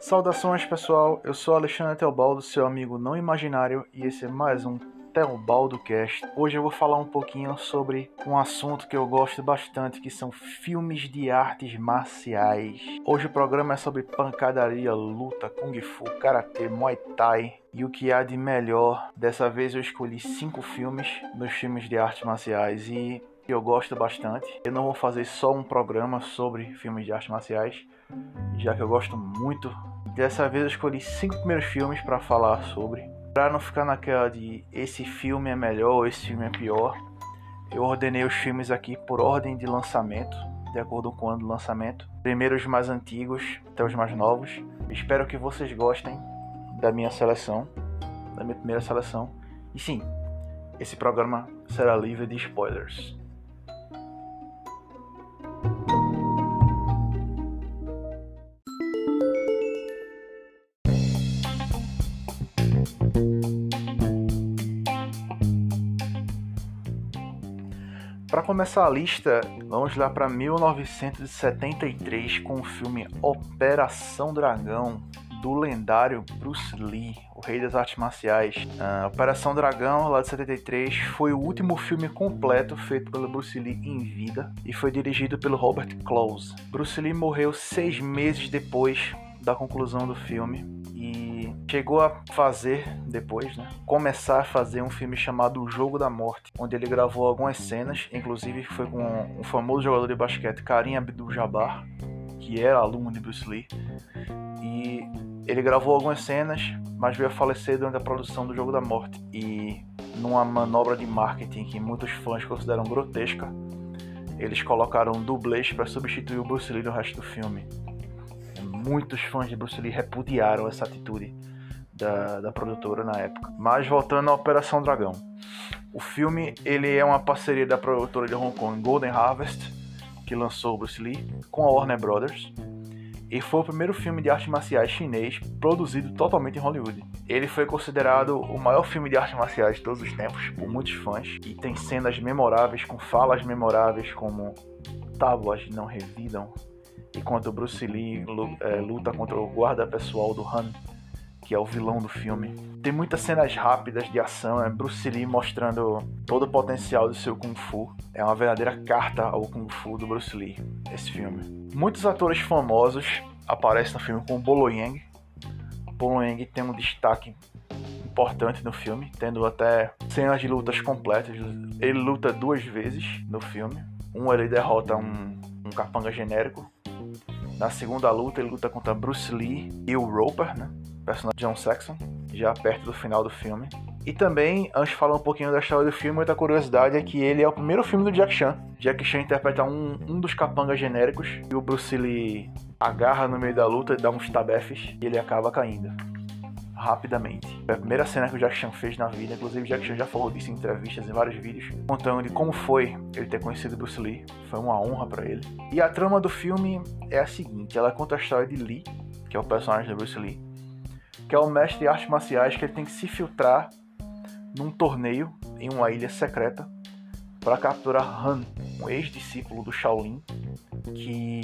Saudações pessoal, eu sou Alexandre Teobaldo, seu amigo não imaginário, e esse é mais um Teobaldo Cast. Hoje eu vou falar um pouquinho sobre um assunto que eu gosto bastante, que são filmes de artes marciais. Hoje o programa é sobre pancadaria, luta, kung fu, karatê, muay thai e o que há de melhor. Dessa vez eu escolhi cinco filmes dos filmes de artes marciais e eu gosto bastante. Eu não vou fazer só um programa sobre filmes de artes marciais, já que eu gosto muito. Dessa vez eu escolhi cinco primeiros filmes para falar sobre. Para não ficar naquela de esse filme é melhor ou esse filme é pior, eu ordenei os filmes aqui por ordem de lançamento, de acordo com o ano do lançamento. Primeiro os mais antigos, até os mais novos. Espero que vocês gostem da minha seleção, da minha primeira seleção. E sim, esse programa será livre de spoilers. Começar a lista, vamos lá para 1973 com o filme Operação Dragão do lendário Bruce Lee, o rei das artes marciais. Uh, Operação Dragão, lá de 73, foi o último filme completo feito pelo Bruce Lee em vida e foi dirigido pelo Robert Close. Bruce Lee morreu seis meses depois da conclusão do filme e chegou a fazer depois, né, começar a fazer um filme chamado O Jogo da Morte, onde ele gravou algumas cenas, inclusive foi com um famoso jogador de basquete, Karim Abdul-Jabbar, que era aluno de Bruce Lee, e ele gravou algumas cenas, mas veio a falecer durante a produção do Jogo da Morte. E numa manobra de marketing que muitos fãs consideram grotesca, eles colocaram dublês para substituir o Bruce Lee no resto do filme. Muitos fãs de Bruce Lee repudiaram essa atitude da, da produtora na época. Mas voltando à Operação Dragão. O filme ele é uma parceria da produtora de Hong Kong Golden Harvest, que lançou Bruce Lee, com a Warner Brothers. E foi o primeiro filme de artes marciais chinês produzido totalmente em Hollywood. Ele foi considerado o maior filme de artes marciais de todos os tempos por muitos fãs e tem cenas memoráveis com falas memoráveis como tábuas não revidam, enquanto Bruce Lee é, luta contra o guarda pessoal do Han, que é o vilão do filme. Tem muitas cenas rápidas de ação, é Bruce Lee mostrando todo o potencial do seu Kung Fu. É uma verdadeira carta ao Kung Fu do Bruce Lee, esse filme. Muitos atores famosos aparecem no filme, como Bolo Yang. Bolo Yang tem um destaque importante no filme, tendo até cenas de lutas completas. Ele luta duas vezes no filme. Um ele derrota um, um capanga genérico na segunda luta, ele luta contra Bruce Lee e o Roper, né? Personagem John Saxon, já perto do final do filme. E também, antes de falar um pouquinho da história do filme, outra curiosidade é que ele é o primeiro filme do Jack Chan. Jack Chan interpreta um, um dos capangas genéricos e o Bruce Lee agarra no meio da luta, dá uns tabefes e ele acaba caindo rapidamente. Foi a primeira cena que o Jack Chan fez na vida, inclusive o Jack Chan já falou disso em entrevistas, em vários vídeos, contando de como foi ele ter conhecido Bruce Lee. Foi uma honra para ele. E a trama do filme é a seguinte: ela conta a história de Lee, que é o personagem de Bruce Lee, que é o mestre de artes marciais que ele tem que se filtrar num torneio em uma ilha secreta para capturar Han, um ex-discípulo do Shaolin que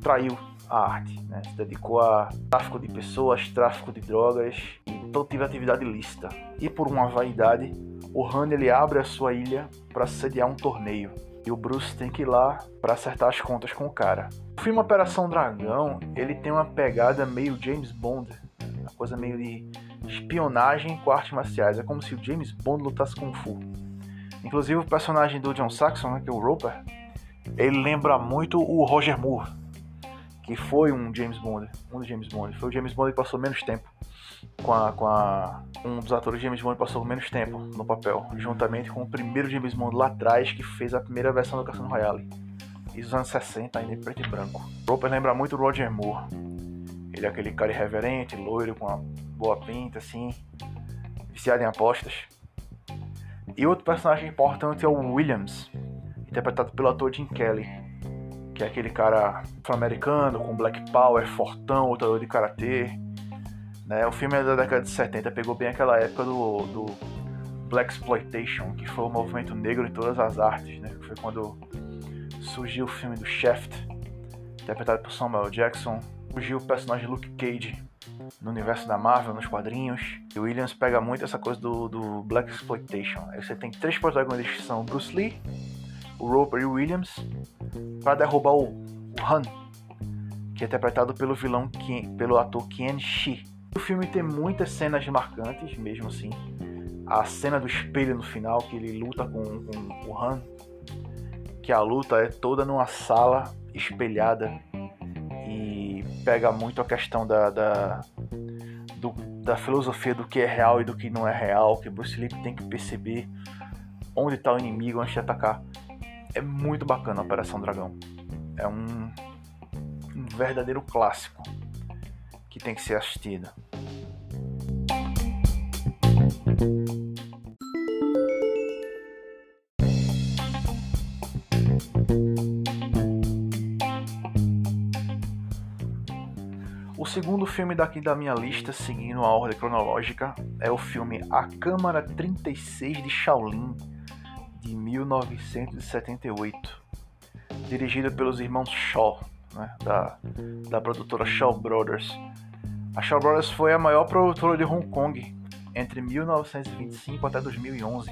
traiu a arte, né? se dedicou a tráfico de pessoas, tráfico de drogas e todo tipo de atividade ilícita. E por uma vaidade, o Han ele abre a sua ilha para sediar um torneio e o Bruce tem que ir lá para acertar as contas com o cara. O filme Operação Dragão ele tem uma pegada meio James Bond, coisa meio de espionagem com artes marciais. É como se o James Bond lutasse com Fu. Inclusive o personagem do John Saxon, né, que é o Roper, ele lembra muito o Roger Moore que foi um James Bond, um dos James Bond, foi o James Bond que passou menos tempo com a, com a um dos atores James Bond passou menos tempo no papel, juntamente com o primeiro James Bond lá atrás que fez a primeira versão do Cassino Royale, e dos anos 60 ainda em preto e branco. Roper lembra muito o Roger Moore. Ele é aquele cara irreverente, loiro, com uma boa pinta, assim, viciado em apostas. E outro personagem importante é o Williams, interpretado pelo ator Jim Kelly que é aquele cara afro-americano com black power, fortão, lutador de karatê. Né? O filme é da década de 70, pegou bem aquela época do, do Black Exploitation, que foi o movimento negro em todas as artes, né? Foi quando surgiu o filme do Shaft, interpretado por Samuel Jackson. Surgiu o personagem Luke Cage no universo da Marvel, nos quadrinhos. E o Williams pega muito essa coisa do, do Black Exploitation. Aí você tem três protagonistas que são Bruce Lee, o Roper e o Williams, para derrubar o, o Han, que é interpretado pelo vilão, pelo ator Ken Shi. O filme tem muitas cenas marcantes, mesmo assim. A cena do espelho no final, que ele luta com, com o Han, que a luta é toda numa sala espelhada pega muito a questão da, da, do, da filosofia do que é real e do que não é real, que Bruce Lee tem que perceber onde está o inimigo antes de atacar. É muito bacana a Operação Dragão. É um, um verdadeiro clássico que tem que ser assistido. Filme daqui da minha lista, seguindo a ordem cronológica, é o filme A Câmara 36 de Shaolin, de 1978, dirigido pelos irmãos Shaw, né, da, da produtora Shaw Brothers. A Shaw Brothers foi a maior produtora de Hong Kong entre 1925 até 2011,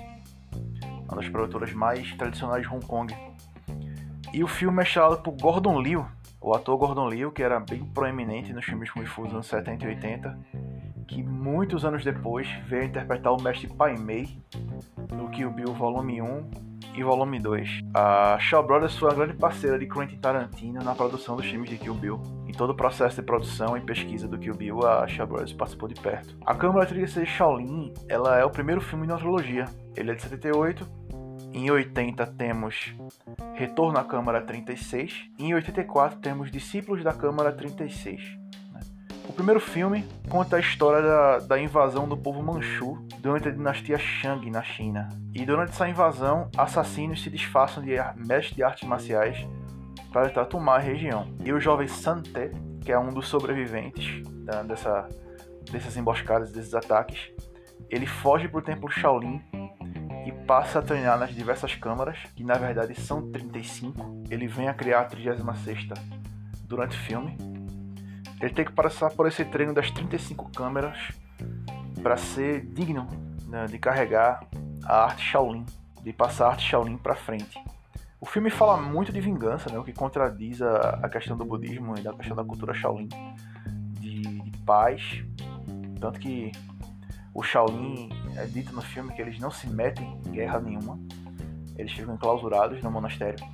uma das produtoras mais tradicionais de Hong Kong. E o filme é estrelado por Gordon Liu, o ator Gordon Liu, que era bem proeminente nos filmes Kung Fu dos anos 70 e 80, que muitos anos depois veio interpretar o mestre Pai Mei no Kill Bill Volume 1 e Volume 2. A Shaw Brothers foi uma grande parceira de Quentin Tarantino na produção dos filmes de Kill Bill. Em todo o processo de produção e pesquisa do Kill Bill, a Shaw Brothers participou de perto. A Câmara 36 Shaolin, ela é o primeiro filme de trilogia. Ele é de 78. Em 80 temos Retorno à Câmara 36. E em 84 temos Discípulos da Câmara 36. O primeiro filme conta a história da, da, invasão do povo Manchu durante a dinastia Shang na China. E durante essa invasão, assassinos se disfarçam de mestres de artes marciais para tentar tomar a região. E o jovem Sante, que é um dos sobreviventes da, dessa, dessas emboscadas, desses ataques, ele foge para o templo Shaolin e passa a treinar nas diversas câmaras, que na verdade são 35. Ele vem a criar a 36 durante o filme ele tem que passar por esse treino das 35 câmeras para ser digno né, de carregar a arte Shaolin, de passar a arte Shaolin para frente. O filme fala muito de vingança, né, o que contradiz a, a questão do budismo e da questão da cultura Shaolin, de, de paz. Tanto que o Shaolin é dito no filme que eles não se metem em guerra nenhuma, eles ficam enclausurados no monastério.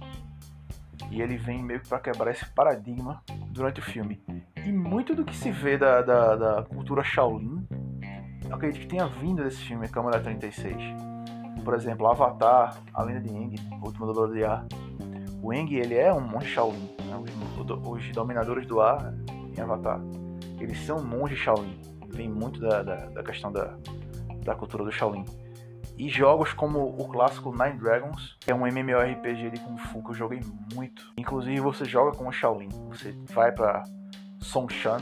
E ele vem meio que para quebrar esse paradigma durante o filme. E muito do que se vê da, da, da cultura Shaolin, eu acredito que tenha vindo desse filme Câmara 36. Por exemplo, Avatar, A Lenda de Aang, o último dublador de ar. O Aang, ele é um monge Shaolin. Né? Os, os, dominadores do ar em Avatar, eles são monges Shaolin. Vem muito da, da, da questão da, da cultura do Shaolin. E jogos como o clássico Nine Dragons, que é um MMORPG de Kung Fu que eu joguei muito. Inclusive você joga com o Shaolin. Você vai para Songshan,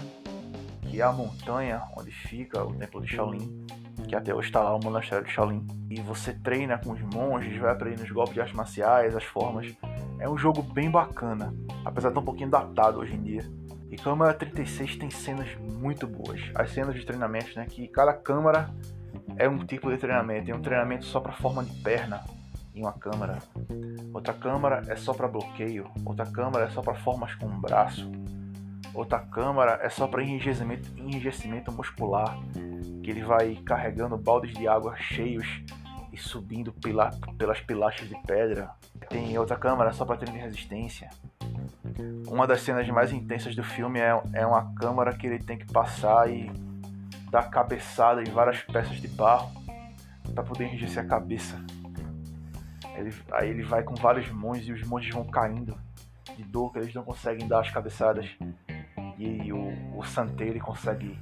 que é a montanha onde fica o templo de Shaolin, que até hoje está lá o monastério de Shaolin. E você treina com os monges, vai aprendendo os golpes de artes marciais, as formas. É um jogo bem bacana, apesar de estar um pouquinho datado hoje em dia. E Câmara 36 tem cenas muito boas. As cenas de treinamento, né? Que cada câmara é um tipo de treinamento. Tem um treinamento só para forma de perna em uma câmara. Outra câmara é só para bloqueio. Outra câmara é só para formas com um braço. Outra câmara é só para enrijecimento, enrijecimento muscular, que ele vai carregando baldes de água cheios e subindo pela, pelas pilastras de pedra. Tem outra câmara só para treino de resistência. Uma das cenas mais intensas do filme é, é uma câmara que ele tem que passar e dar cabeçada em várias peças de barro para poder enrijecer a cabeça. Ele, aí ele vai com vários monges e os monges vão caindo de dor que eles não conseguem dar as cabeçadas e o, o Santeiro consegue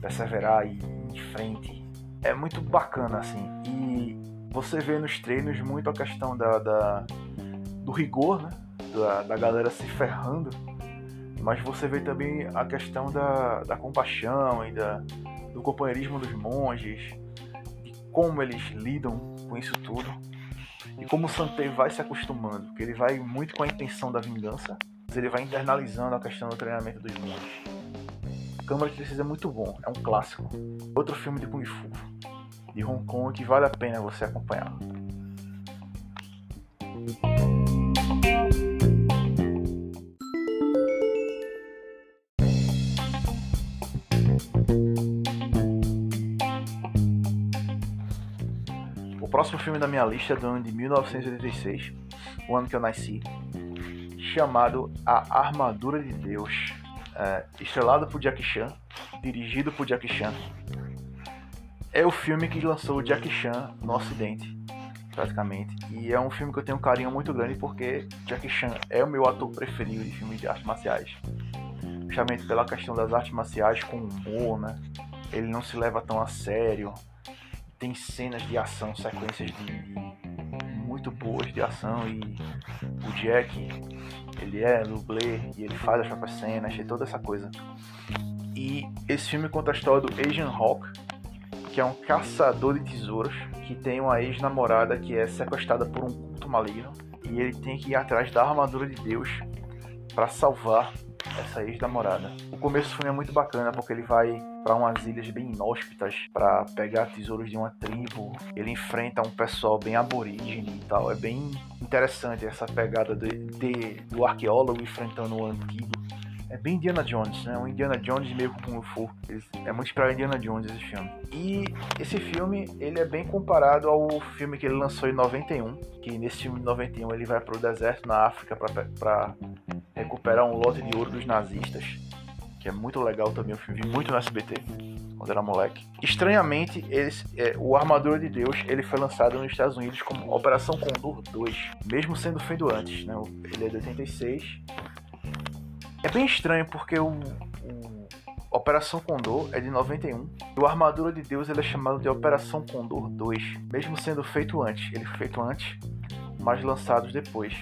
perseverar e ir em frente. É muito bacana, assim. E você vê nos treinos muito a questão da, da do rigor, né? Da, da, galera se ferrando. Mas você vê também a questão da, da compaixão e da, do companheirismo dos monges, de como eles lidam com isso tudo. E como o Santei vai se acostumando, que ele vai muito com a intenção da vingança, ele vai internalizando a questão do treinamento dos monges. Câmara de 36 é muito bom, é um clássico. Outro filme de Kung Fu, de Hong Kong, que vale a pena você acompanhar. Próximo filme da minha lista é do ano de 1986, o ano que eu nasci, chamado A Armadura de Deus, é, estrelado por Jackie Chan, dirigido por Jackie Chan. É o filme que lançou o Jackie Chan no Ocidente, praticamente. E é um filme que eu tenho um carinho muito grande porque Jackie Chan é o meu ator preferido de filmes de artes marciais. Justamente pela questão das artes marciais com humor, né? Ele não se leva tão a sério. Tem cenas de ação, sequências de, muito boas de ação e o Jack, ele é dublê e ele faz as próprias cenas e toda essa coisa. E esse filme conta a história do Asian Hawk, que é um caçador de tesouros que tem uma ex-namorada que é sequestrada por um culto maligno e ele tem que ir atrás da armadura de Deus para salvar essa ex-namorada. O começo do filme é muito bacana porque ele vai para umas ilhas bem inóspitas para pegar tesouros de uma tribo. Ele enfrenta um pessoal bem aborígene e tal. É bem interessante essa pegada de, de do arqueólogo enfrentando o antigo. É bem Indiana Jones, né? Um Indiana Jones meio com Kung Fu. É muito em Indiana Jones esse filme. E esse filme, ele é bem comparado ao filme que ele lançou em 91. Que nesse filme de 91 ele vai para o deserto na África para recuperar um lote de ouro dos nazistas. Que é muito legal também filme. Vi muito no SBT quando era moleque. Estranhamente, eles, é, o Armadura de Deus ele foi lançado nos Estados Unidos como Operação Condor 2, mesmo sendo feito antes. Né? Ele é de 86 é bem estranho porque o, o Operação Condor é de 91 e o Armadura de Deus ele é chamado de Operação Condor 2, mesmo sendo feito antes. Ele foi feito antes, mas lançados depois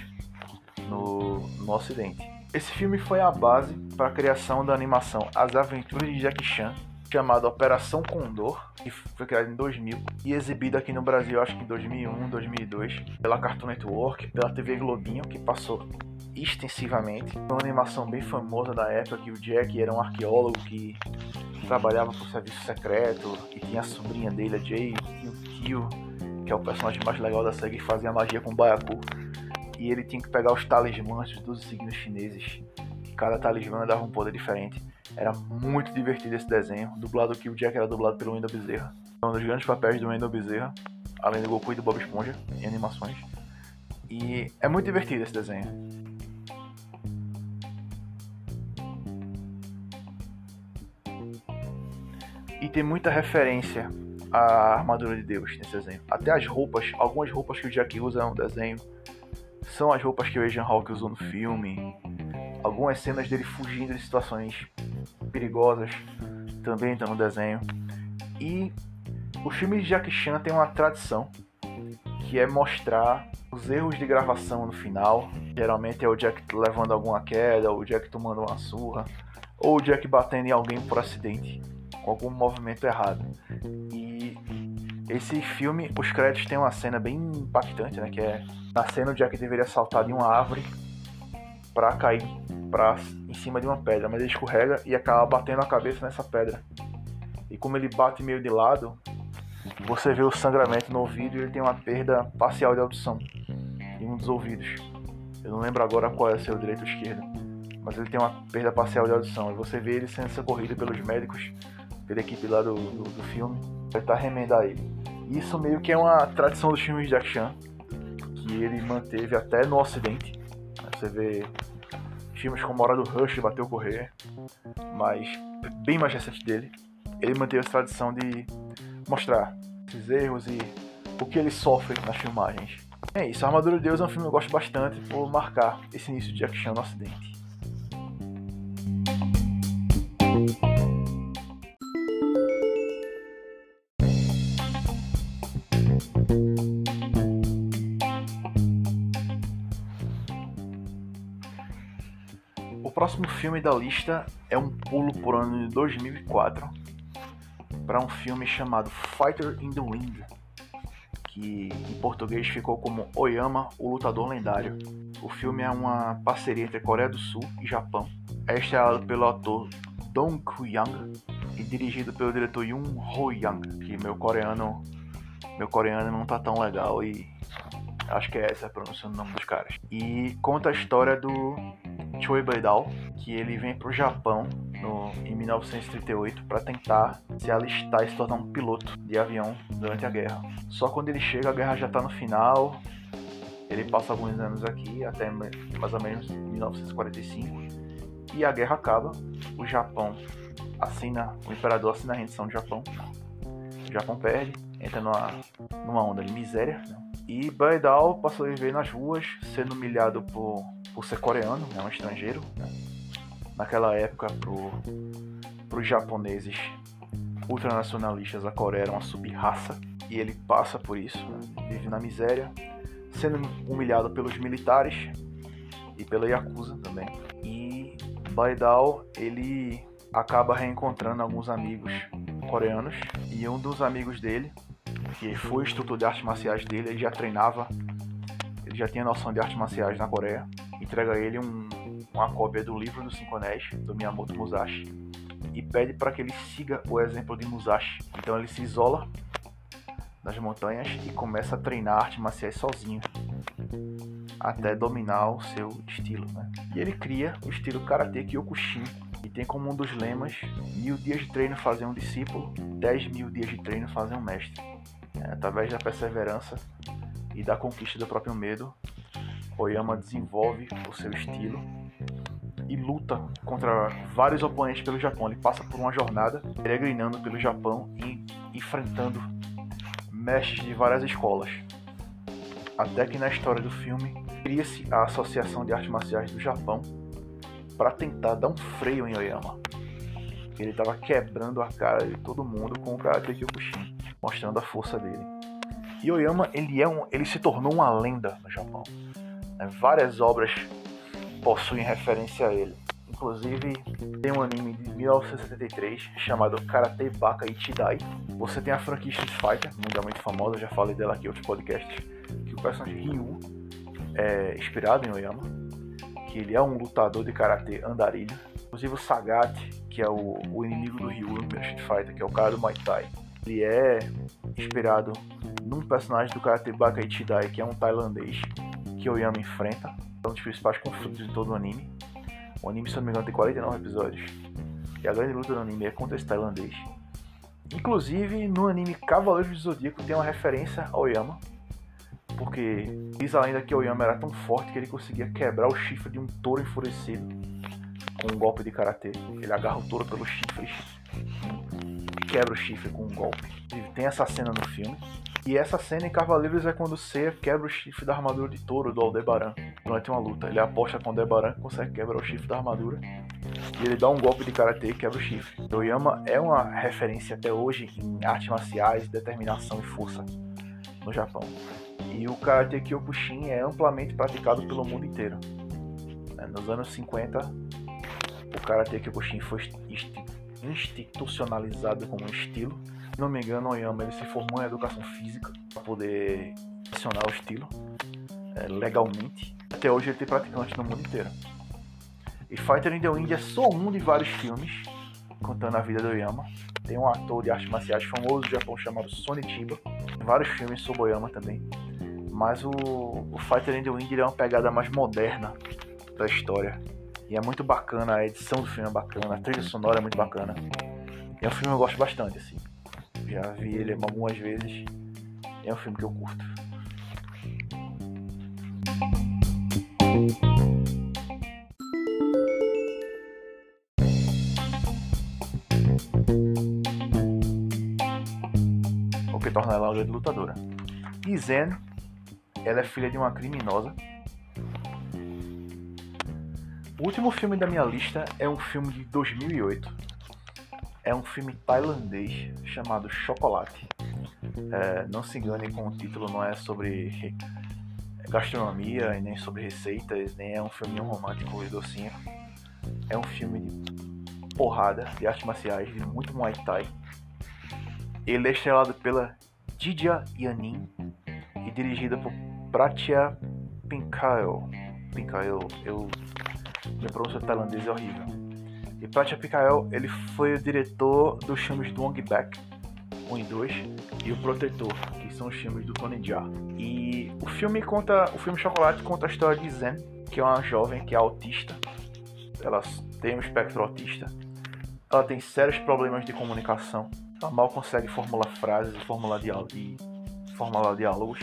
no, no Ocidente. Esse filme foi a base para a criação da animação As Aventuras de Jackie Chan, chamada Operação Condor, que foi criada em 2000 e exibida aqui no Brasil, acho que em 2001, 2002, pela Cartoon Network, pela TV Globinho, que passou extensivamente. Foi uma animação bem famosa da época que o Jack era um arqueólogo que trabalhava para o serviço secreto e tinha a sobrinha dele, a Jay, e o Kyo, que é o personagem mais legal da série, que fazia magia com Baiacu. E ele tinha que pegar os talismãs dos signos chineses. Cada talismã dava um poder diferente. Era muito divertido esse desenho, dublado que o Jack era dublado pelo Wendell Bezerra. É um dos grandes papéis do Wendell Bezerra, além do Goku e do Bob Esponja em animações. E é muito divertido esse desenho. E tem muita referência à armadura de Deus nesse desenho. Até as roupas, algumas roupas que o Jack usa no desenho são as roupas que o Asian Hawk usou no filme. Algumas cenas dele fugindo de situações perigosas também estão no desenho. E os filmes de Jackie Chan tem uma tradição que é mostrar os erros de gravação no final. Geralmente é o Jack levando alguma queda, ou o Jack tomando uma surra, ou o Jack batendo em alguém por acidente com algum movimento errado. E esse filme, os créditos tem uma cena bem impactante, né? Que é na cena o Jack deveria saltar de uma árvore para cair pra, em cima de uma pedra, mas ele escorrega e acaba batendo a cabeça nessa pedra. E como ele bate meio de lado, você vê o sangramento no ouvido e ele tem uma perda parcial de audição em um dos ouvidos. Eu não lembro agora qual é, o direito ou esquerdo, mas ele tem uma perda parcial de audição. E você vê ele sendo socorrido pelos médicos pela equipe lá do, do, do filme, tentar remendar ele. Isso meio que é uma tradição dos filmes de Jack Chan, que ele manteve até no ocidente. Você vê filmes como Hora do Rush, Bateu Correr, mas bem mais recente dele, ele manteve essa tradição de mostrar esses erros e o que ele sofre nas filmagens. É isso, A Armadura de Deus é um filme que eu gosto bastante por marcar esse início de Jack Chan no ocidente. Próximo filme da lista é um pulo por ano de 2004 para um filme chamado Fighter in the Wind, que em português ficou como Oyama, o Lutador Lendário. O filme é uma parceria entre Coreia do Sul e Japão. É estrelado pelo ator Dong Koo-young e dirigido pelo diretor Yoon Ho-young, que meu coreano meu coreano não tá tão legal e acho que é essa a pronúncia do nome dos caras. E conta a história do Choi Baidal, que ele vem pro Japão no, em 1938 para tentar se alistar e se tornar um piloto de avião durante a guerra. Só quando ele chega, a guerra já tá no final. Ele passa alguns anos aqui, até mais ou menos 1945, e a guerra acaba. O Japão assina, o imperador assina a rendição do Japão. O Japão perde, entra numa, numa onda de miséria. Né? E Baidal passou a viver nas ruas, sendo humilhado por, por ser coreano, né, um estrangeiro. Né? Naquela época, para os japoneses ultranacionalistas, a Coreia era uma sub-raça. E ele passa por isso, né? vive na miséria, sendo humilhado pelos militares e pela Yakuza também. E Baidal, ele acaba reencontrando alguns amigos coreanos e um dos amigos dele, que foi instrutor de artes marciais dele, ele já treinava, ele já tinha noção de artes marciais na Coreia, entrega a ele um, uma cópia do livro dos Cinco Anéis, do Miyamoto Musashi, e pede para que ele siga o exemplo de Musashi. Então ele se isola nas montanhas e começa a treinar artes marciais sozinho até dominar o seu estilo. Né? E ele cria o estilo Karate Kyokushin, e tem como um dos lemas: mil dias de treino fazer um discípulo, dez mil dias de treino fazer um mestre. É, através da perseverança e da conquista do próprio medo, Oyama desenvolve o seu estilo e luta contra vários oponentes pelo Japão. Ele passa por uma jornada peregrinando pelo Japão e enfrentando mestres de várias escolas. Até que na história do filme cria-se a Associação de Artes Marciais do Japão para tentar dar um freio em Oyama. Ele estava quebrando a cara de todo mundo com o Karate Kyokushin, mostrando a força dele. E Oyama, ele, é um, ele se tornou uma lenda no Japão. Né? Várias obras possuem referência a ele. Inclusive, tem um anime de 1973 chamado Karate Baka Ichidai. Você tem a franquia Street Fighter, mundialmente famosa, já falei dela aqui em outros podcasts, que o personagem Ryu é inspirado em Oyama que ele é um lutador de karatê andarilho. Inclusive o Sagat, que é o, o inimigo do Ryu no Street Fighter, que é o cara do Muay Thai. Ele é inspirado num personagem do Karate Baka Ichidai, que é um tailandês que Oyama enfrenta. É um dos principais conflitos de todo o anime. O anime, se não me engano, tem 49 episódios. E a grande luta do anime é contra esse tailandês. Inclusive, no anime Cavaleiros do Zodíaco tem uma referência ao Oyama, porque diz a lenda que Oyama era tão forte que ele conseguia quebrar o chifre de um touro enfurecido com um golpe de karatê. Ele agarra o touro pelos chifres quebra o chifre com um golpe. Tem essa cena no filme. E essa cena em Cavaleiros é quando Seiya quebra o chifre da armadura de touro do Aldebaran durante uma luta. Ele aposta com o Aldebaran consegue quebrar o chifre da armadura. E ele dá um golpe de karatê e quebra o chifre. Oyama é uma referência até hoje em artes marciais, determinação e força no Japão. E o Karate Kyokushin é amplamente praticado pelo mundo inteiro. Nos anos 50, o Karate Kyokushin foi institucionalizado como um estilo. Se não me engano, Oyama ele se formou em educação física para poder acionar o estilo é, legalmente. Até hoje ele tem praticantes no mundo inteiro. E Fighter in the Wind é só um de vários filmes contando a vida do Oyama. Tem um ator de artes marciais famoso do Japão chamado Sonny Chiba. Tem vários filmes sobre Oyama também. Mas o, o Fighter in the Wind é uma pegada mais moderna da história. E é muito bacana, a edição do filme é bacana, a trilha sonora é muito bacana. E é um filme que eu gosto bastante, assim. Já vi ele algumas vezes. É um filme que eu curto. O que torna ela uma grande lutadora. E Zen ela é filha de uma criminosa. O último filme da minha lista é um filme de 2008. É um filme tailandês chamado Chocolate. É, não se engane com o título, não é sobre gastronomia e nem sobre receitas, nem é um filme romântico e docinho. É um filme de porrada, de artes marciais, de muito Muay Thai. Ele é estrelado pela Didia Yanin, e dirigida por Pratya Pinkael. Pinkael, eu minha pronúncia tailandesa é horrível. E Pratya Pinkael, ele foi o diretor dos filmes do Ong Bak 1 e 2 e O Protetor, que são os filmes do Tony Jaa. E o filme conta, o filme Chocolate conta a história de Zen, que é uma jovem que é autista. Ela tem um espectro autista. Ela tem sérios problemas de comunicação. Ela mal consegue formular frases formular, formular diálogos.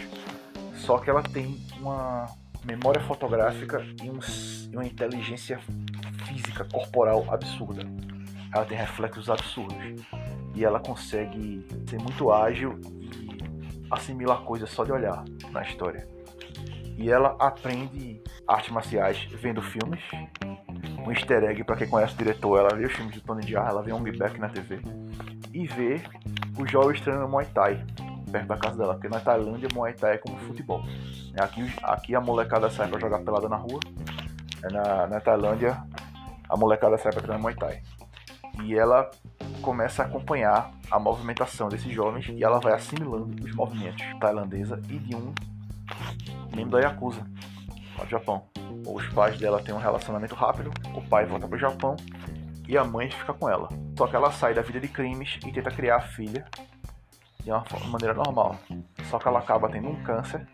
Só que ela tem uma memória fotográfica e, um, e uma inteligência física, corporal absurda. Ela tem reflexos absurdos. E ela consegue ser muito ágil e assimilar coisas só de olhar na história. E ela aprende artes marciais vendo filmes. Um easter egg para quem conhece o diretor, ela vê os filmes de Tony Jaa, ela vê um Back na TV e vê os jovens treinando Muay Thai perto da casa dela, porque na Tailândia Muay Thai é como futebol. Aqui, aqui a molecada sai pra jogar pelada na rua, na, na Tailândia a molecada sai pra treinar Muay Thai. E ela começa a acompanhar a movimentação desses jovens e ela vai assimilando os movimentos tailandesa e de um membro da Yakuza, lá do Japão. Os pais dela têm um relacionamento rápido, o pai volta pro Japão e a mãe fica com ela. Só que ela sai da vida de crimes e tenta criar a filha de uma maneira normal. Só que ela acaba tendo um câncer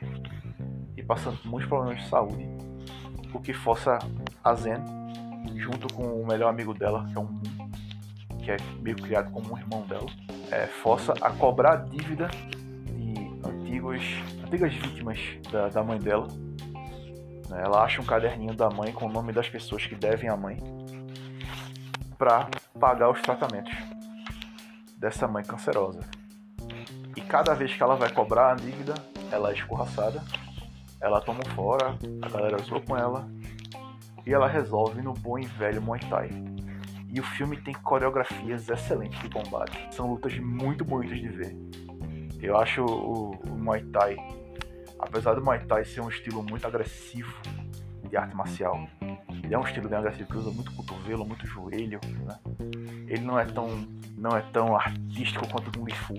e passando por muitos problemas de saúde, o que força a Zen, junto com o melhor amigo dela, que é um que é meio criado como um irmão dela, é, força a cobrar a dívida de antigos, antigas vítimas da, da mãe dela. Ela acha um caderninho da mãe com o nome das pessoas que devem à mãe para pagar os tratamentos dessa mãe cancerosa. E cada vez que ela vai cobrar a dívida, ela é escorraçada, ela toma fora, a galera zoa com ela, e ela resolve no bom e velho Muay Thai. E o filme tem coreografias excelentes de combate. São lutas muito bonitas de ver. Eu acho o, o Muay Thai, apesar do Muay Thai ser um estilo muito agressivo de arte marcial, ele é um estilo bem agressivo que usa muito cotovelo, muito joelho, né? Ele não é tão não é tão artístico quanto o Kung Fu,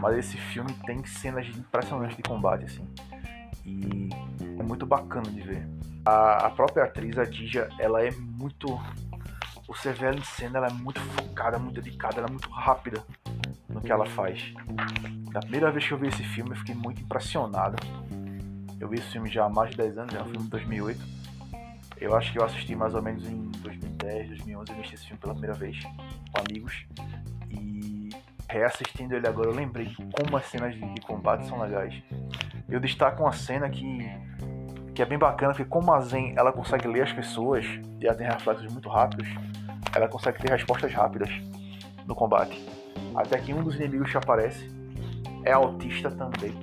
mas esse filme tem cenas impressionantes de combate assim. E é muito bacana de ver. A, a própria atriz, a Dija, ela é muito você vê ela em cena, ela é muito focada, muito dedicada, ela é muito rápida no que ela faz. Da primeira vez que eu vi esse filme, eu fiquei muito impressionado. Eu vi esse filme já há mais de 10 anos, é um filme de 2008. Eu acho que eu assisti mais ou menos em 2010, 2011, eu assisti esse filme pela primeira vez com amigos. Reassistindo ele agora, eu lembrei como as cenas de, de combate são legais. Eu destaco uma cena que, que é bem bacana, porque como a Zen ela consegue ler as pessoas e ela tem reflexos muito rápidos, ela consegue ter respostas rápidas no combate. Até que um dos inimigos que aparece é autista também.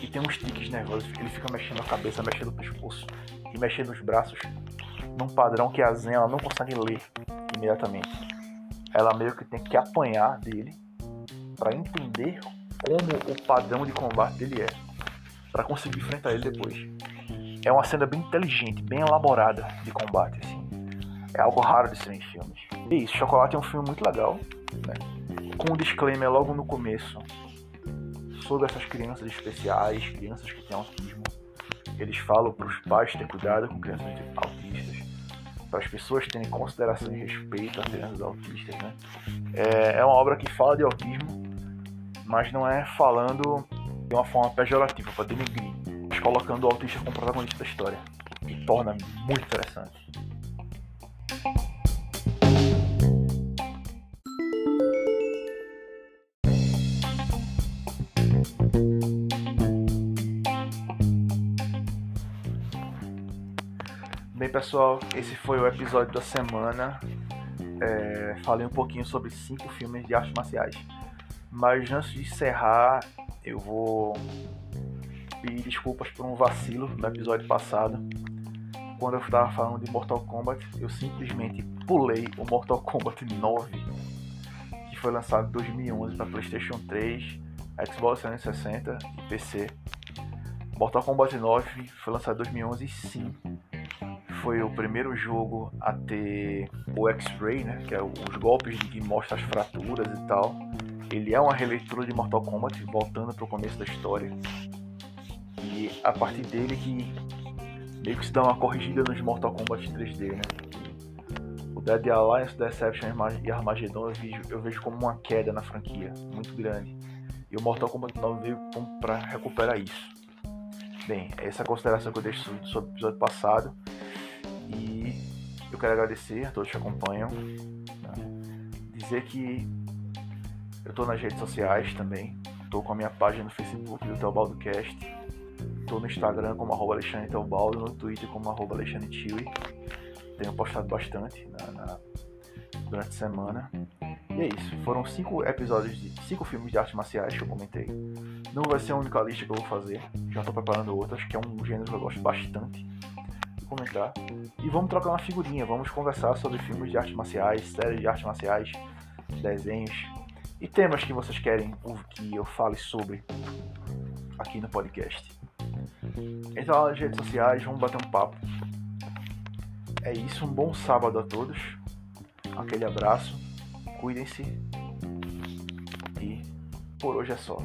E tem uns tiques nervosos, ele fica mexendo a cabeça, mexendo o pescoço e mexendo os braços num padrão que a Zen ela não consegue ler imediatamente. Ela meio que tem que apanhar dele para entender como o padrão de combate dele é, para conseguir enfrentar ele depois. É uma cena bem inteligente, bem elaborada de combate assim é algo raro de ser em filmes. E isso, Chocolate é um filme muito legal, né? com um disclaimer logo no começo sobre essas crianças especiais, crianças que têm autismo. Eles falam para os pais ter cuidado com crianças autistas, para as pessoas terem consideração e respeito às crianças autistas. Né? É, é uma obra que fala de autismo, mas não é falando de uma forma pejorativa, para denegrir, mas colocando o autista como protagonista da história, e torna muito interessante. Bem, pessoal, esse foi o episódio da semana. É, falei um pouquinho sobre cinco filmes de artes marciais. Mas antes de encerrar, eu vou pedir desculpas por um vacilo no episódio passado quando eu estava falando de Mortal Kombat, eu simplesmente pulei o Mortal Kombat 9, que foi lançado em 2011 para PlayStation 3, Xbox 360 e PC. Mortal Kombat 9 foi lançado em 2011 e sim, foi o primeiro jogo a ter o X-Ray, né, que é os golpes que mostram as fraturas e tal. Ele é uma releitura de Mortal Kombat, voltando para o começo da história. E a partir dele que meio que se dá uma corrigida nos Mortal Kombat 3D, né? O Dead Alliance, Deception e Armageddon eu vejo, eu vejo como uma queda na franquia, muito grande. E o Mortal Kombat 9 veio para recuperar isso. Bem, essa é a consideração que eu deixo sobre o episódio passado. E eu quero agradecer a todos que acompanham. Né? Dizer que eu estou nas redes sociais também. Estou com a minha página no Facebook do Teobaldo Cast. Estou no Instagram como arroba Alexandre Teobaldo, no Twitter como arroba Alexandre Tiwi. Tenho postado bastante na, na, durante a semana. E é isso. Foram cinco episódios de cinco filmes de artes marciais que eu comentei. Não vai ser a única lista que eu vou fazer. Já estou preparando outras, que é um gênero que eu gosto bastante comentar. E vamos trocar uma figurinha. Vamos conversar sobre filmes de artes marciais, séries de artes marciais, desenhos e temas que vocês querem que eu fale sobre aqui no podcast. Entra lá nas redes sociais, vamos bater um papo. É isso, um bom sábado a todos. Aquele abraço, cuidem-se e por hoje é só.